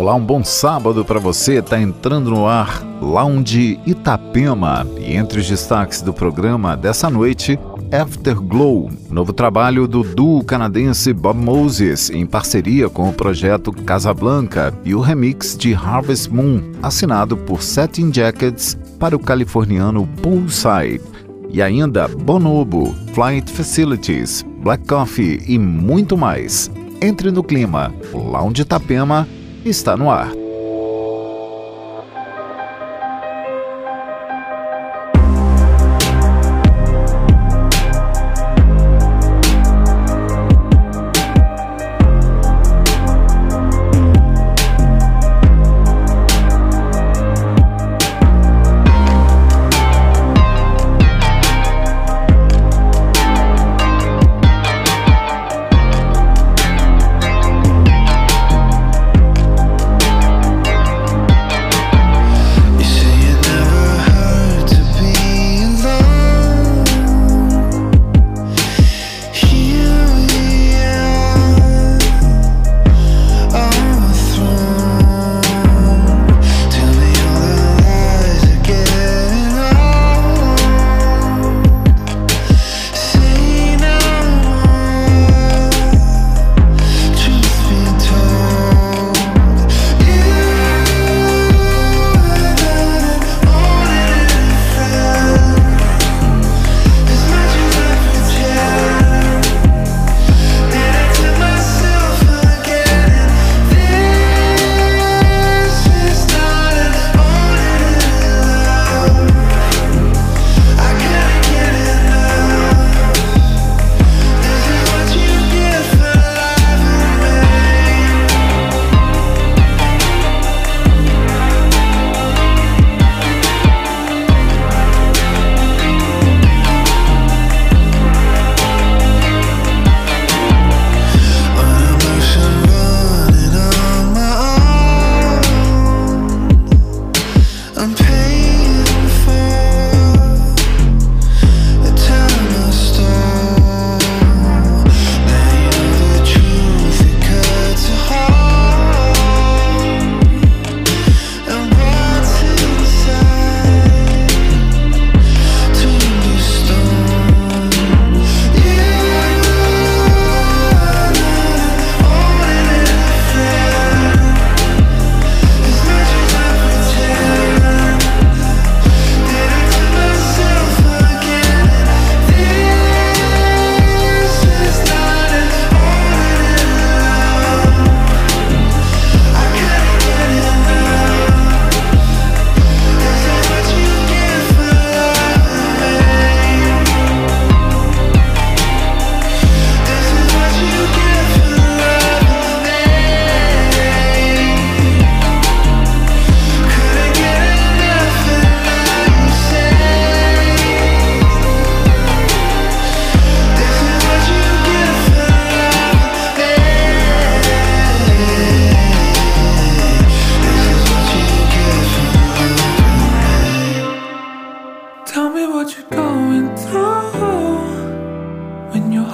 Olá, um bom sábado para você. Está entrando no ar Lounge Itapema. E entre os destaques do programa dessa noite, Afterglow, novo trabalho do duo canadense Bob Moses em parceria com o projeto Casablanca e o remix de Harvest Moon, assinado por Setting Jackets para o californiano Poolside. E ainda Bonobo, Flight Facilities, Black Coffee e muito mais. Entre no clima, Lounge Itapema está no ar.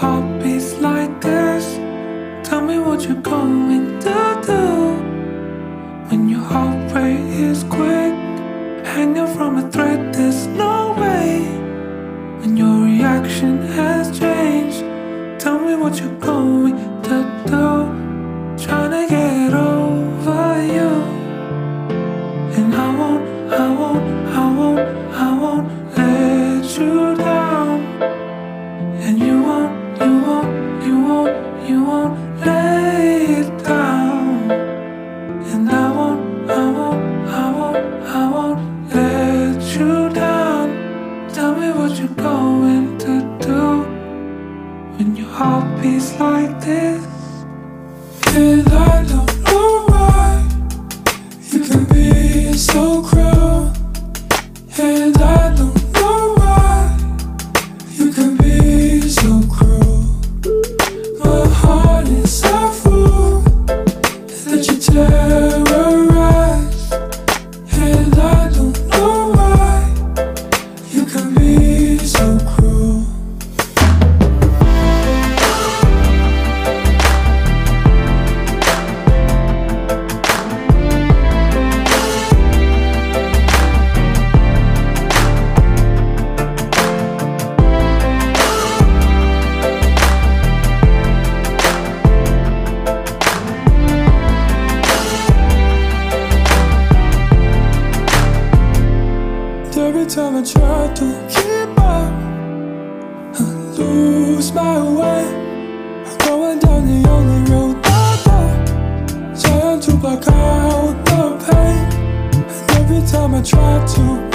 Heartbeats like this. Tell me what you're going to do. try to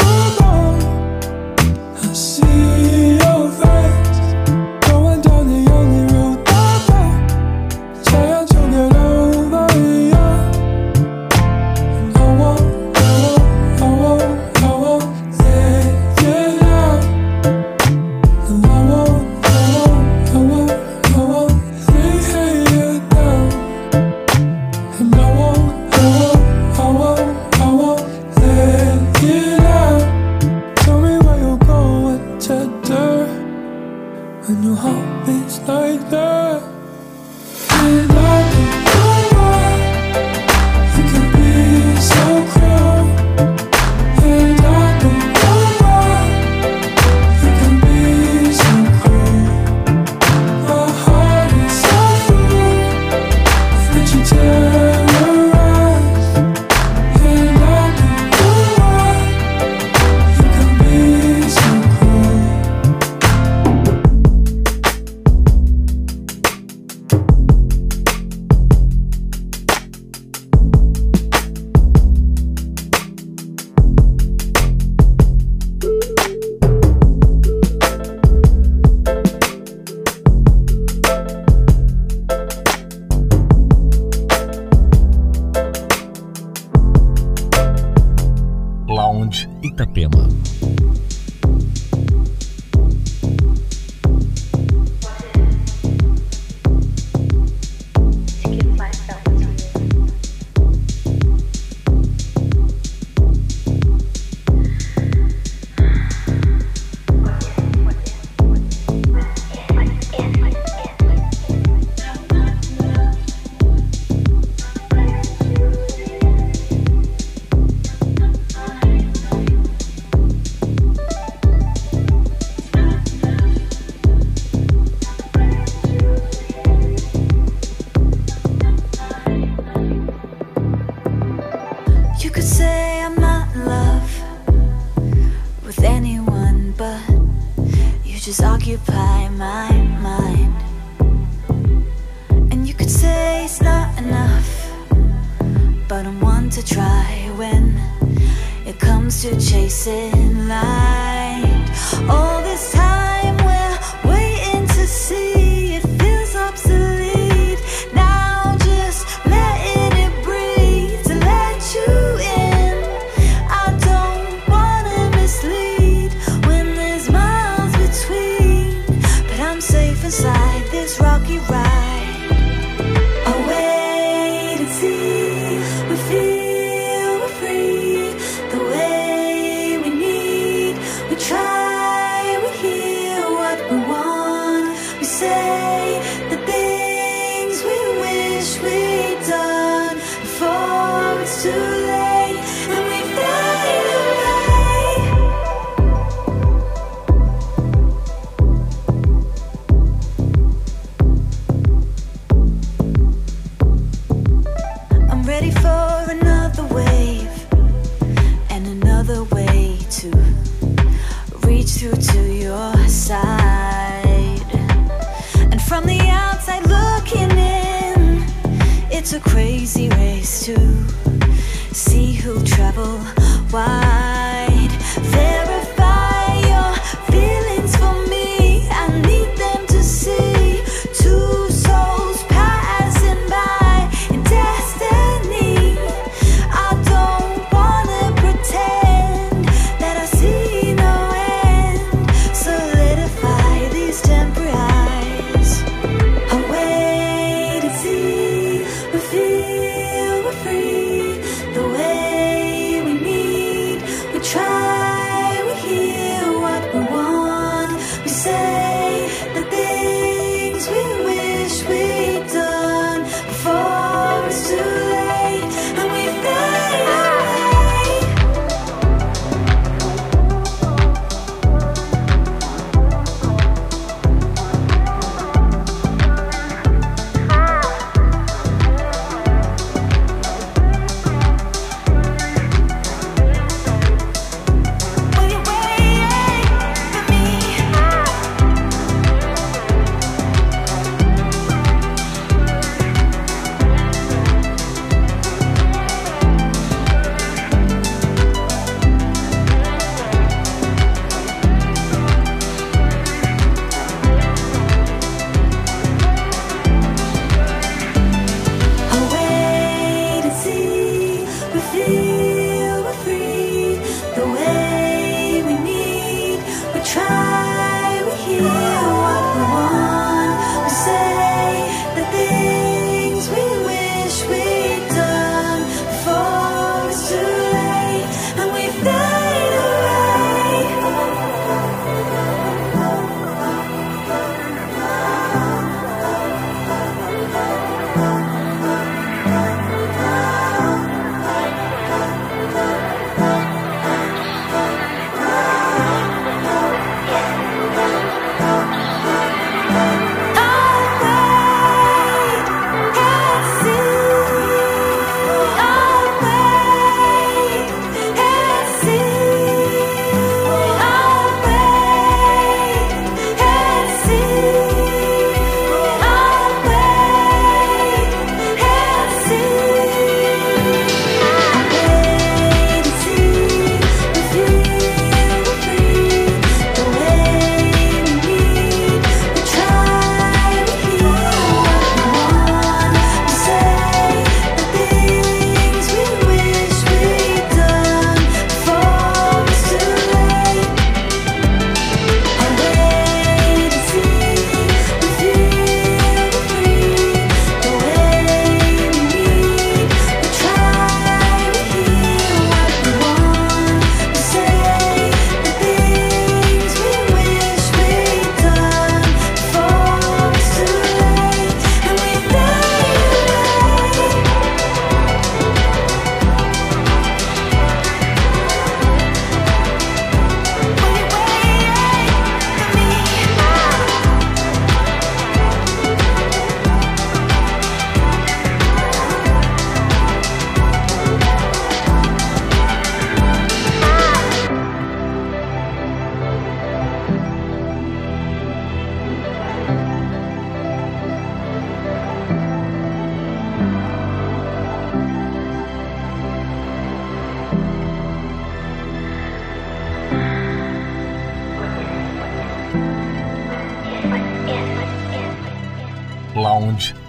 race to see who travel why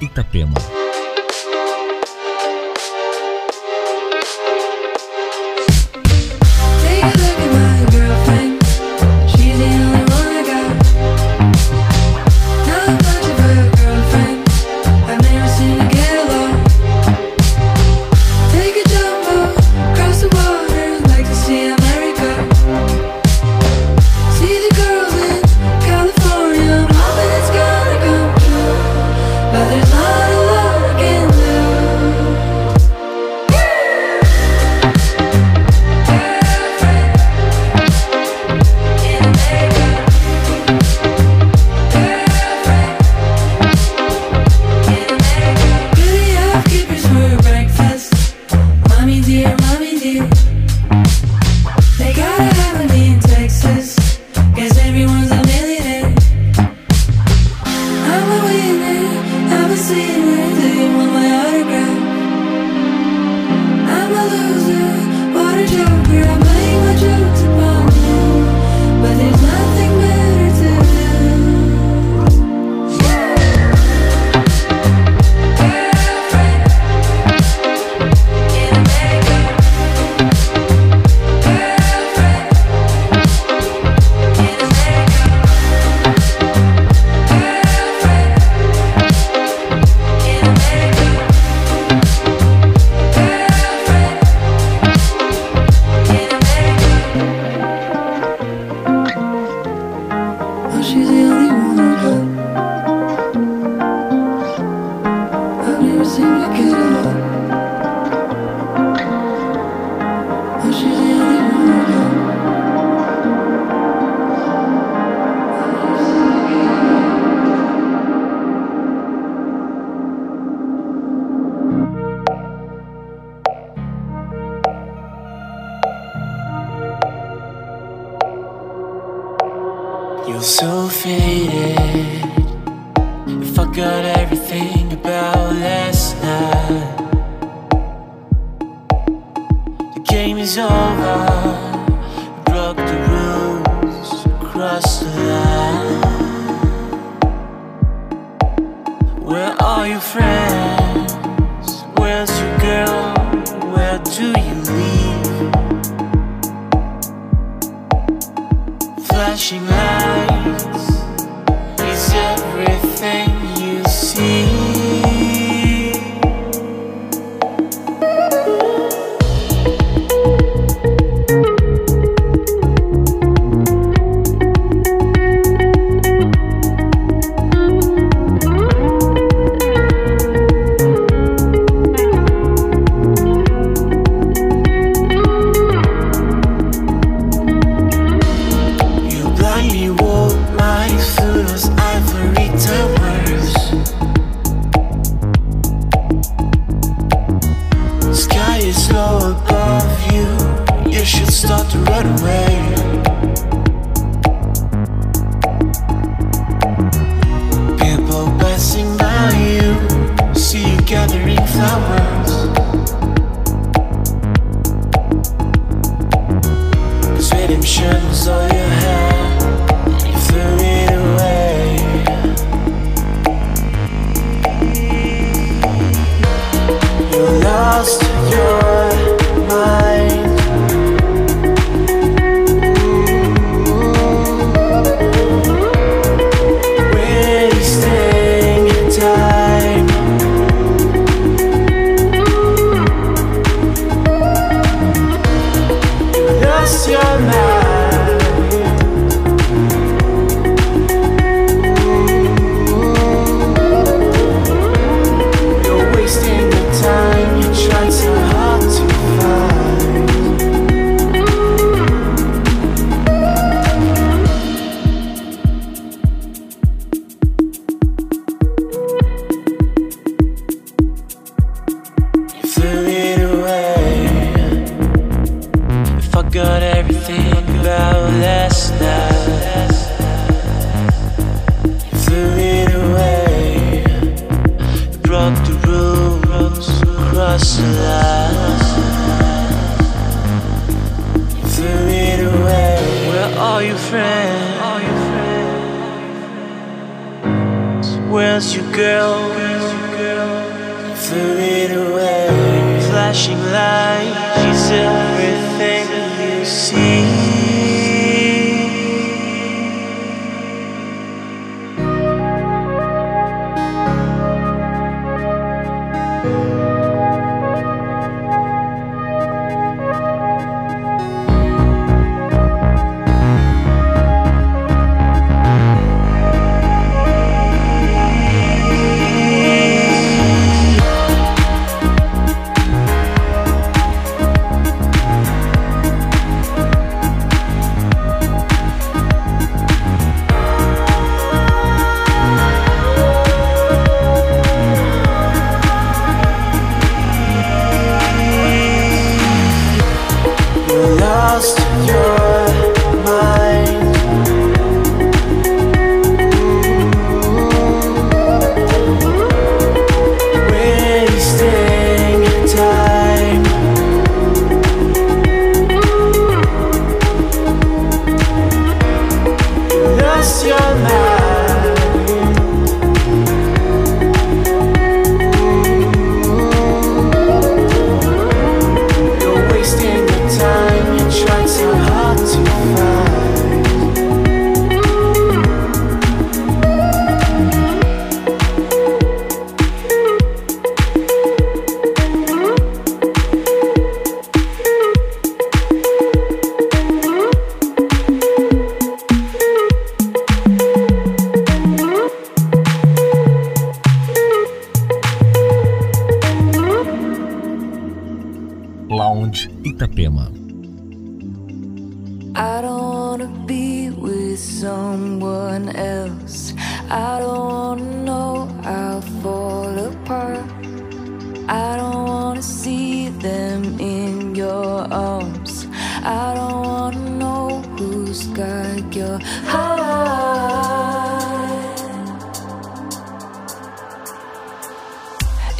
Itapema.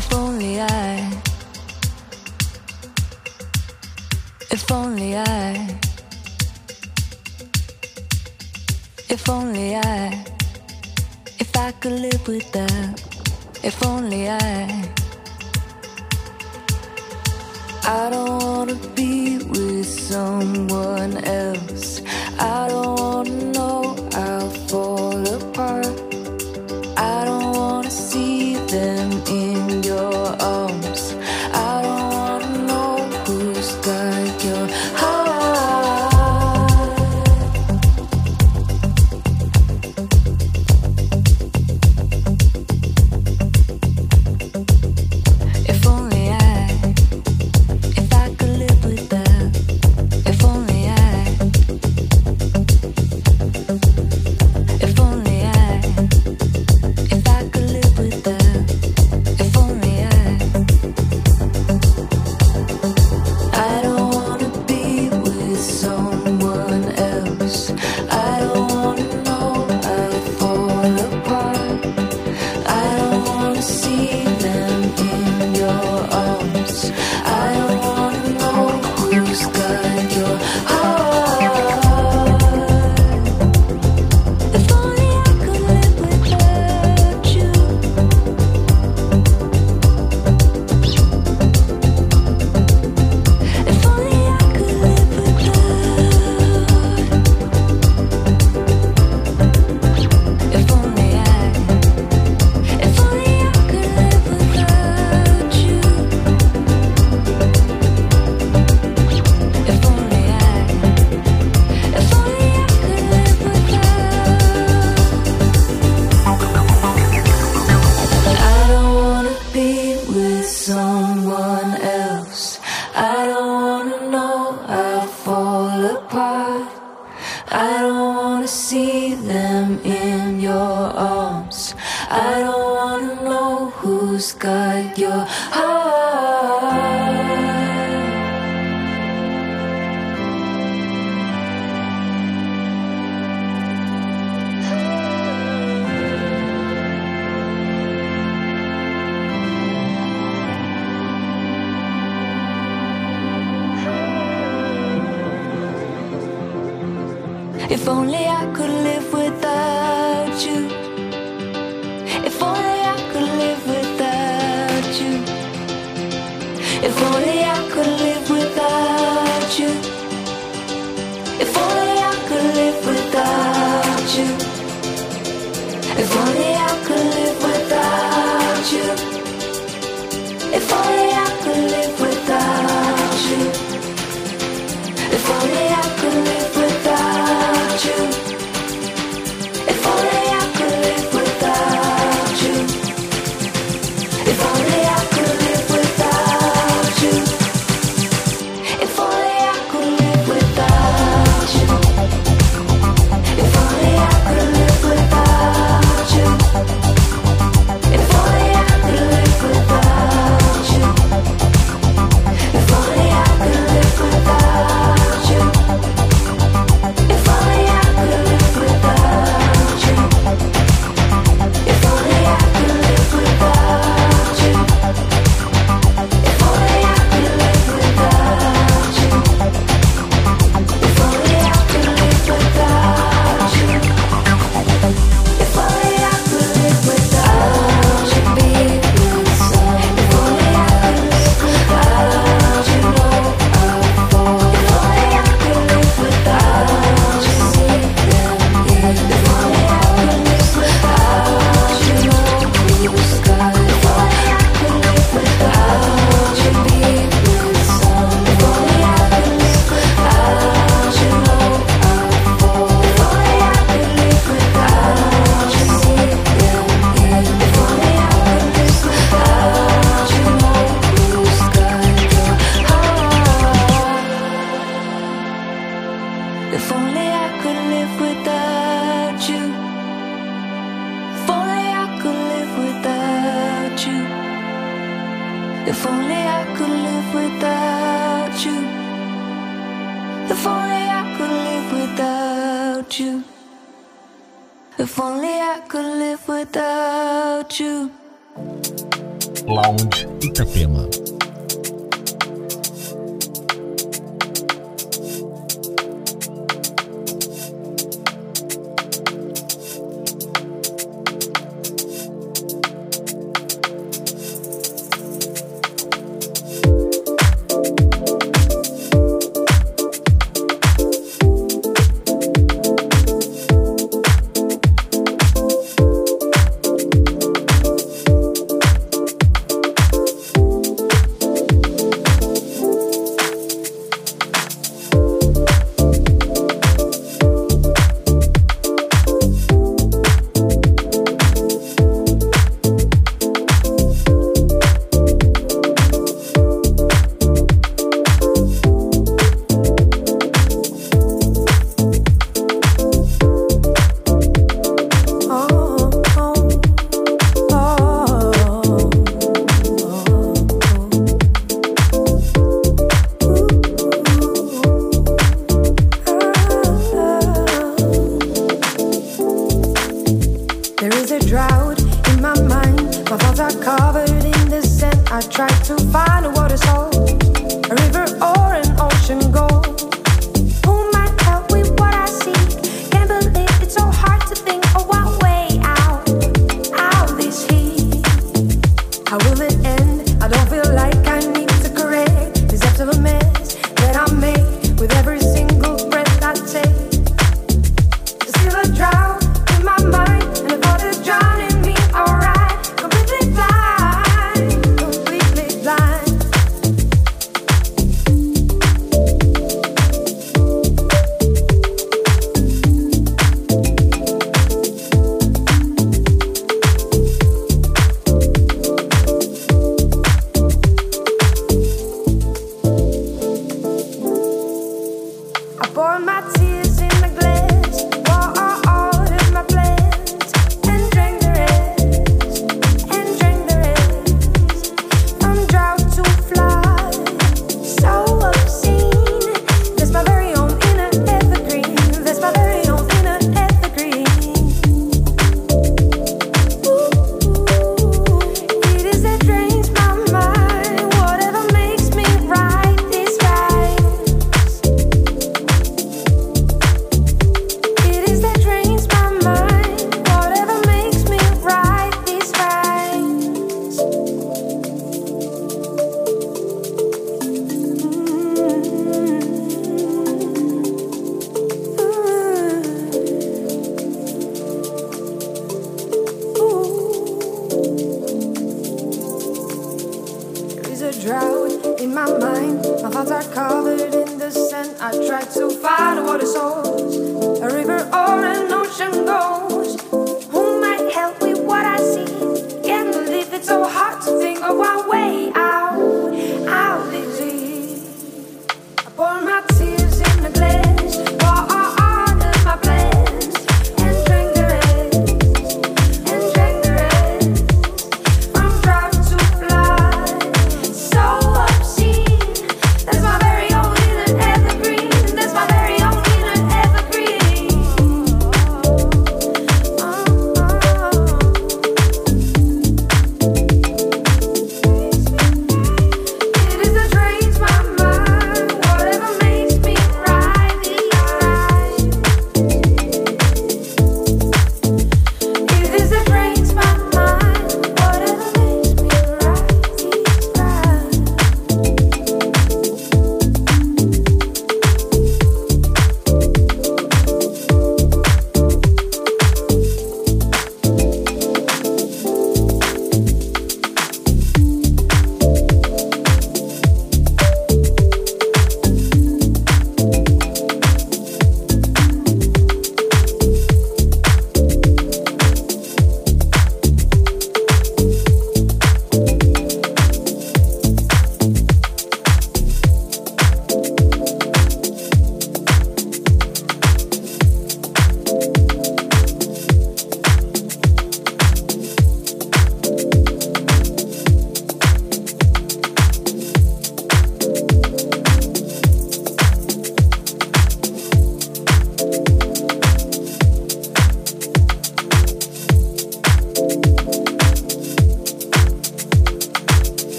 If only I. If only I. If only I. If I could live with that. If only I. I don't wanna be with someone else. I don't wanna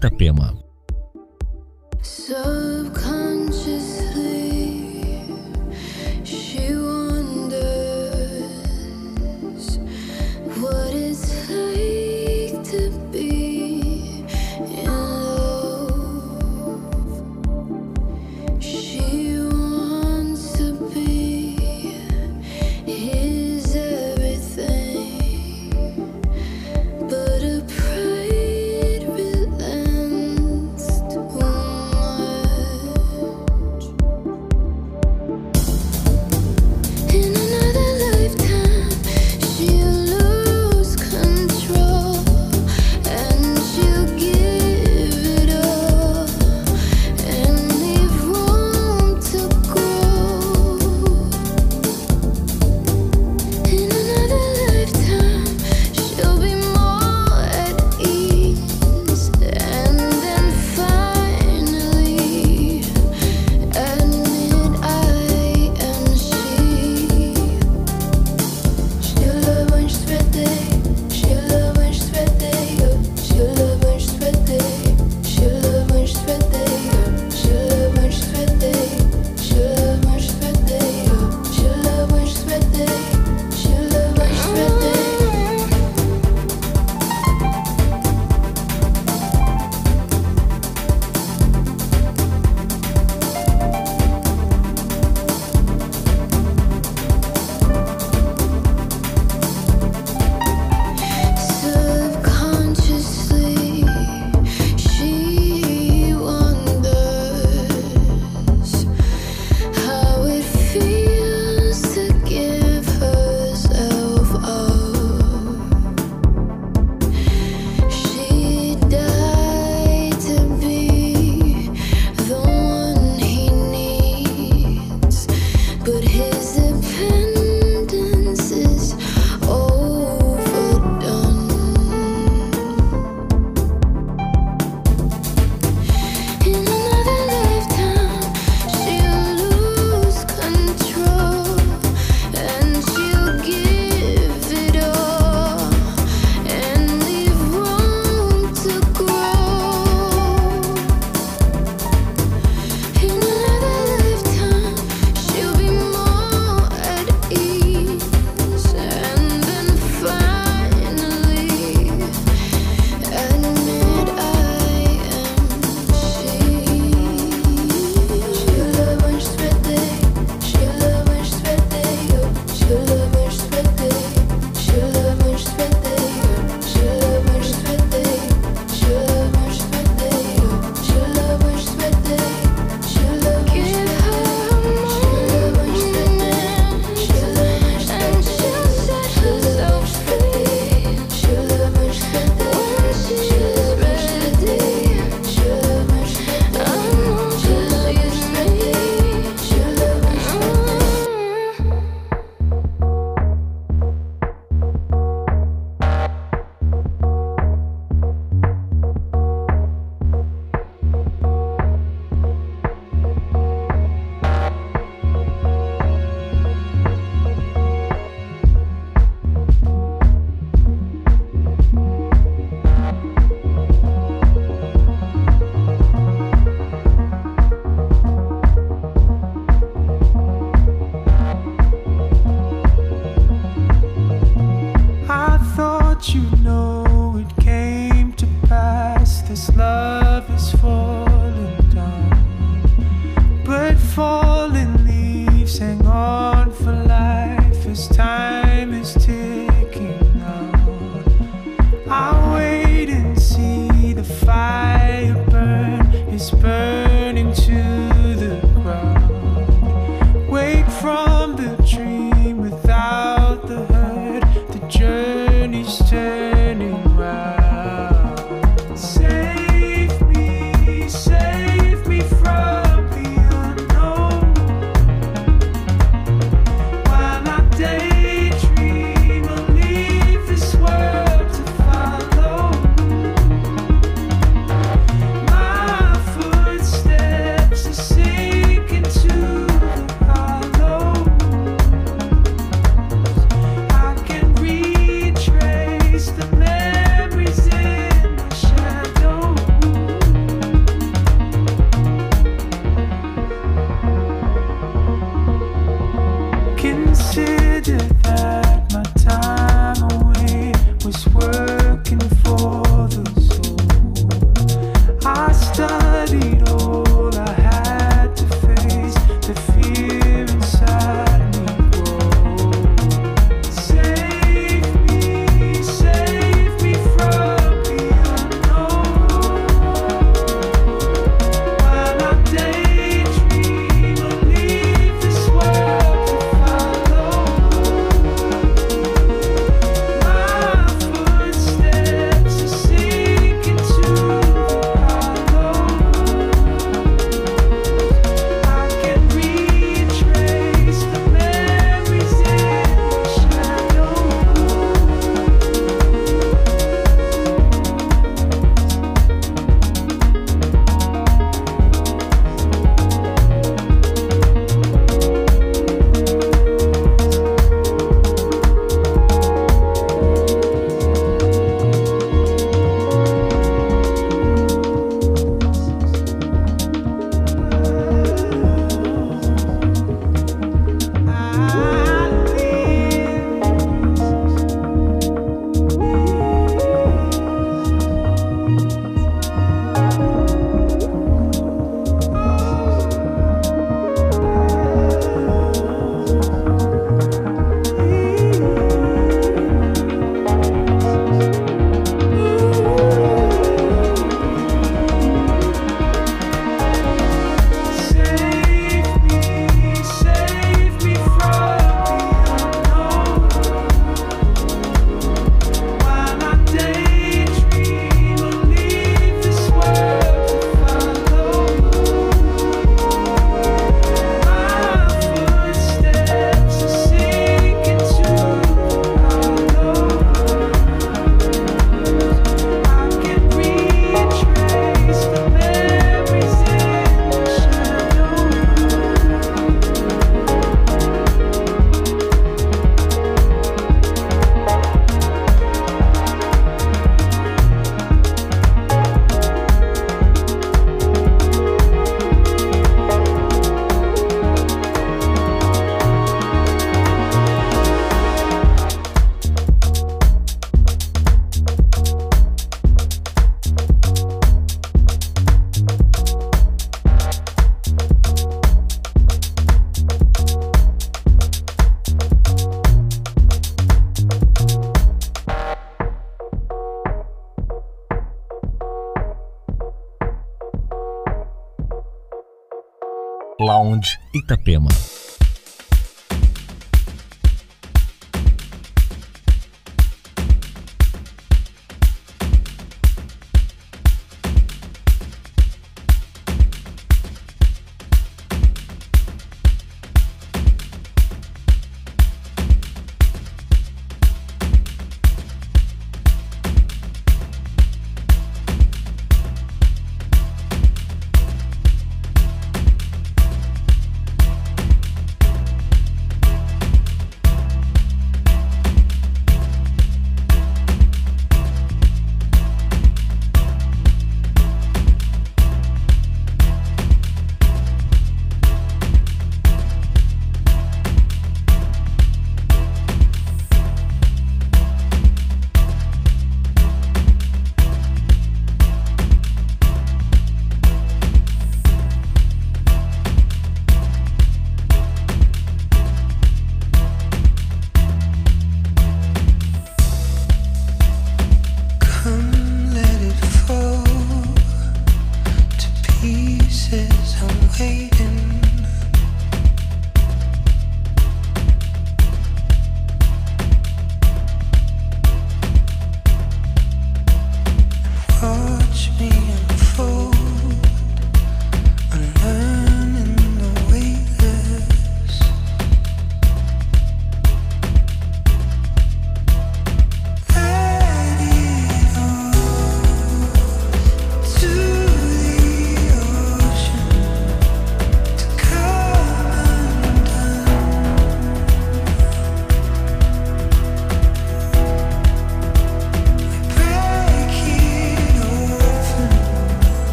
Itapema.